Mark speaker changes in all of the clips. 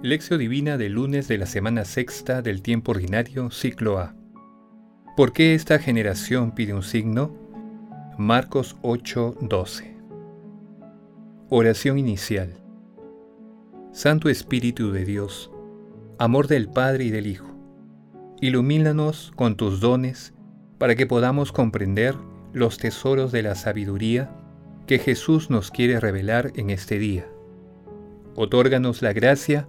Speaker 1: Lección Divina del lunes de la semana sexta del tiempo ordinario, ciclo A. ¿Por qué esta generación pide un signo? Marcos 8:12. Oración inicial. Santo Espíritu de Dios, amor del Padre y del Hijo, ilumínanos con tus dones para que podamos comprender los tesoros de la sabiduría que Jesús nos quiere revelar en este día. Otórganos la gracia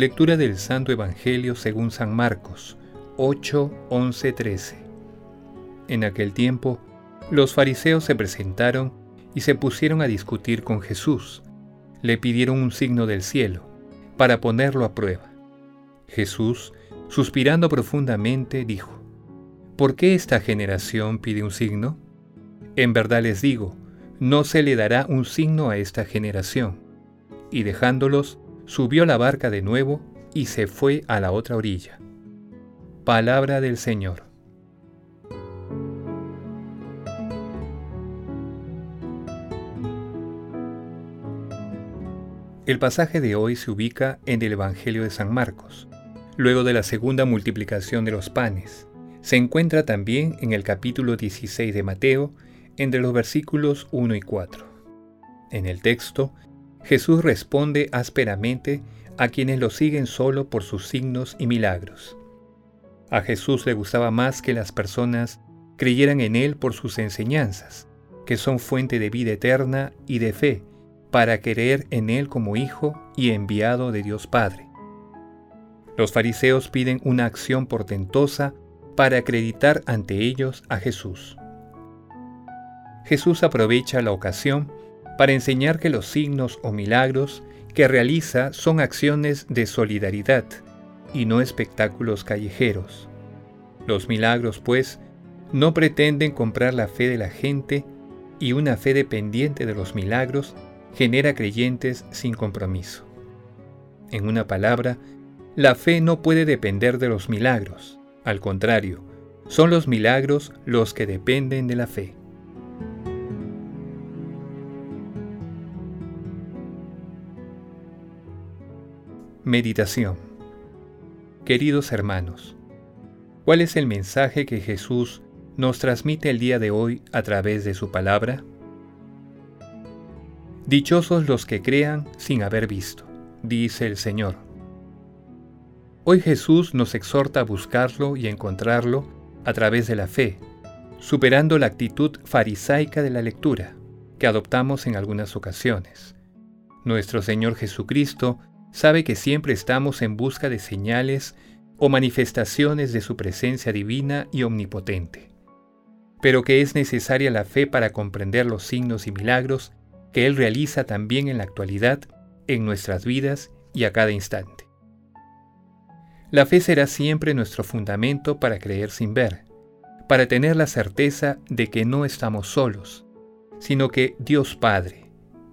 Speaker 1: Lectura del Santo Evangelio según San Marcos 8, 11, 13. En aquel tiempo, los fariseos se presentaron y se pusieron a discutir con Jesús. Le pidieron un signo del cielo, para ponerlo a prueba. Jesús, suspirando profundamente, dijo, ¿Por qué esta generación pide un signo? En verdad les digo, no se le dará un signo a esta generación. Y dejándolos, subió la barca de nuevo y se fue a la otra orilla. Palabra del Señor. El pasaje de hoy se ubica en el Evangelio de San Marcos, luego de la segunda multiplicación de los panes. Se encuentra también en el capítulo 16 de Mateo, entre los versículos 1 y 4. En el texto Jesús responde ásperamente a quienes lo siguen solo por sus signos y milagros. A Jesús le gustaba más que las personas creyeran en Él por sus enseñanzas, que son fuente de vida eterna y de fe, para creer en Él como Hijo y enviado de Dios Padre. Los fariseos piden una acción portentosa para acreditar ante ellos a Jesús. Jesús aprovecha la ocasión para enseñar que los signos o milagros que realiza son acciones de solidaridad y no espectáculos callejeros. Los milagros, pues, no pretenden comprar la fe de la gente y una fe dependiente de los milagros genera creyentes sin compromiso. En una palabra, la fe no puede depender de los milagros, al contrario, son los milagros los que dependen de la fe. Meditación Queridos hermanos, ¿cuál es el mensaje que Jesús nos transmite el día de hoy a través de su palabra? Dichosos los que crean sin haber visto, dice el Señor. Hoy Jesús nos exhorta a buscarlo y encontrarlo a través de la fe, superando la actitud farisaica de la lectura que adoptamos en algunas ocasiones. Nuestro Señor Jesucristo sabe que siempre estamos en busca de señales o manifestaciones de su presencia divina y omnipotente, pero que es necesaria la fe para comprender los signos y milagros que Él realiza también en la actualidad, en nuestras vidas y a cada instante. La fe será siempre nuestro fundamento para creer sin ver, para tener la certeza de que no estamos solos, sino que Dios Padre,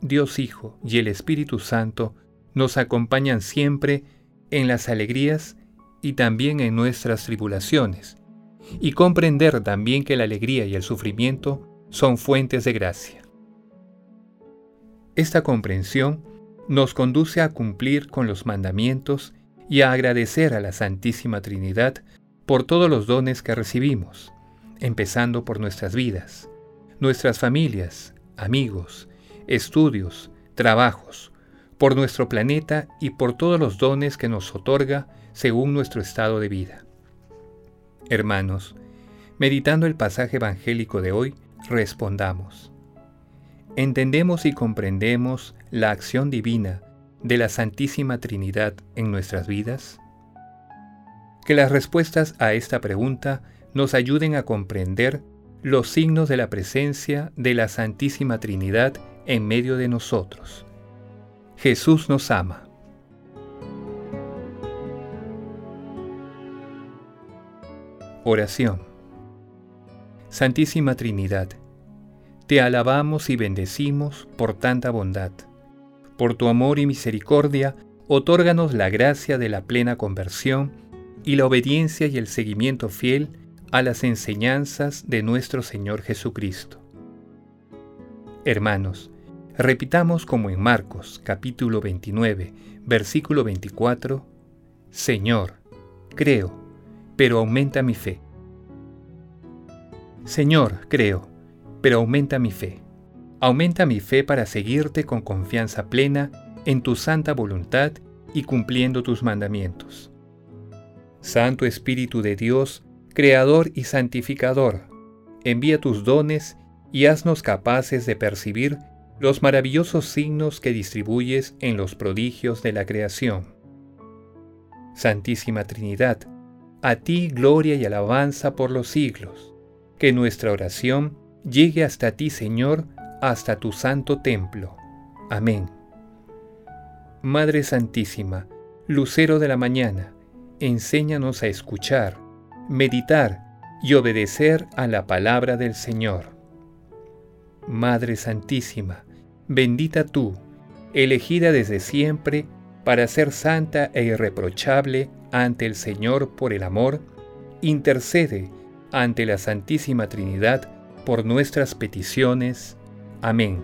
Speaker 1: Dios Hijo y el Espíritu Santo nos acompañan siempre en las alegrías y también en nuestras tribulaciones, y comprender también que la alegría y el sufrimiento son fuentes de gracia. Esta comprensión nos conduce a cumplir con los mandamientos y a agradecer a la Santísima Trinidad por todos los dones que recibimos, empezando por nuestras vidas, nuestras familias, amigos, estudios, trabajos, por nuestro planeta y por todos los dones que nos otorga según nuestro estado de vida. Hermanos, meditando el pasaje evangélico de hoy, respondamos. ¿Entendemos y comprendemos la acción divina de la Santísima Trinidad en nuestras vidas? Que las respuestas a esta pregunta nos ayuden a comprender los signos de la presencia de la Santísima Trinidad en medio de nosotros Jesús nos ama. Oración. Santísima Trinidad, te alabamos y bendecimos por tanta bondad. Por tu amor y misericordia, otórganos la gracia de la plena conversión y la obediencia y el seguimiento fiel a las enseñanzas de nuestro Señor Jesucristo. Hermanos, repitamos como en Marcos capítulo 29, versículo 24, Señor, creo, pero aumenta mi fe. Señor, creo, pero aumenta mi fe. Aumenta mi fe para seguirte con confianza plena en tu santa voluntad y cumpliendo tus mandamientos. Santo Espíritu de Dios, Creador y Santificador, envía tus dones y haznos capaces de percibir los maravillosos signos que distribuyes en los prodigios de la creación. Santísima Trinidad, a ti gloria y alabanza por los siglos. Que nuestra oración llegue hasta ti, Señor, hasta tu santo templo. Amén. Madre Santísima, Lucero de la mañana, enséñanos a escuchar, meditar y obedecer a la palabra del Señor. Madre Santísima, bendita tú, elegida desde siempre para ser santa e irreprochable ante el Señor por el amor, intercede ante la Santísima Trinidad por nuestras peticiones. Amén.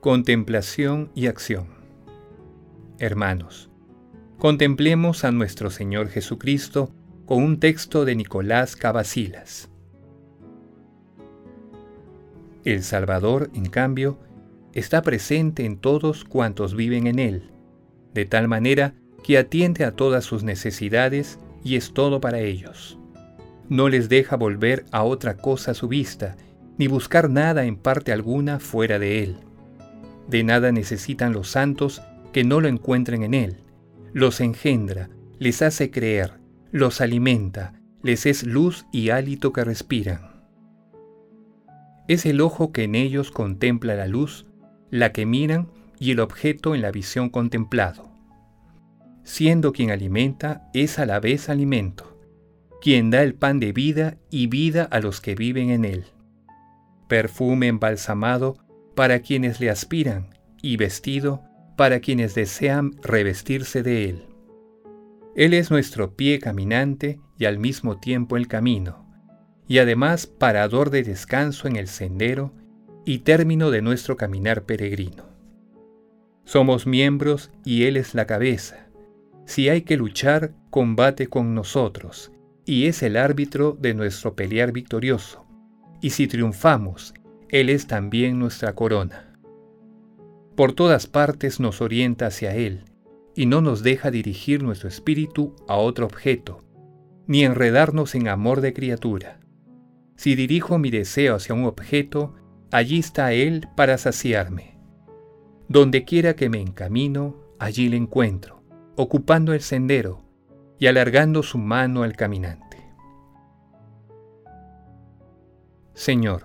Speaker 1: Contemplación y acción Hermanos, contemplemos a nuestro Señor Jesucristo con un texto de Nicolás Cavasilas. El Salvador, en cambio, está presente en todos cuantos viven en Él, de tal manera que atiende a todas sus necesidades y es todo para ellos. No les deja volver a otra cosa su vista, ni buscar nada en parte alguna fuera de Él. De nada necesitan los santos que no lo encuentren en Él. Los engendra, les hace creer, los alimenta, les es luz y hálito que respiran. Es el ojo que en ellos contempla la luz, la que miran y el objeto en la visión contemplado siendo quien alimenta, es a la vez alimento, quien da el pan de vida y vida a los que viven en él. Perfume embalsamado para quienes le aspiran y vestido para quienes desean revestirse de él. Él es nuestro pie caminante y al mismo tiempo el camino, y además parador de descanso en el sendero y término de nuestro caminar peregrino. Somos miembros y Él es la cabeza si hay que luchar, combate con nosotros, y es el árbitro de nuestro pelear victorioso. Y si triunfamos, Él es también nuestra corona. Por todas partes nos orienta hacia Él, y no nos deja dirigir nuestro espíritu a otro objeto, ni enredarnos en amor de criatura. Si dirijo mi deseo hacia un objeto, allí está Él para saciarme. Donde quiera que me encamino, allí le encuentro ocupando el sendero y alargando su mano al caminante. Señor,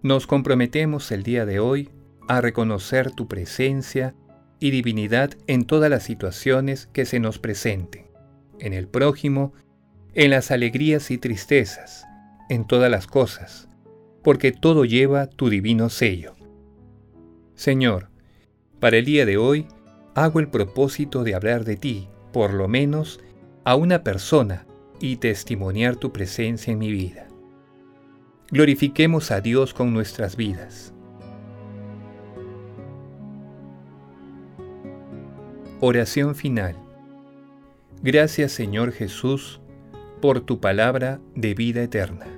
Speaker 1: nos comprometemos el día de hoy a reconocer tu presencia y divinidad en todas las situaciones que se nos presenten, en el prójimo, en las alegrías y tristezas, en todas las cosas, porque todo lleva tu divino sello. Señor, para el día de hoy, hago el propósito de hablar de ti, por lo menos, a una persona y testimoniar tu presencia en mi vida. Glorifiquemos a Dios con nuestras vidas. Oración final. Gracias Señor Jesús por tu palabra de vida eterna.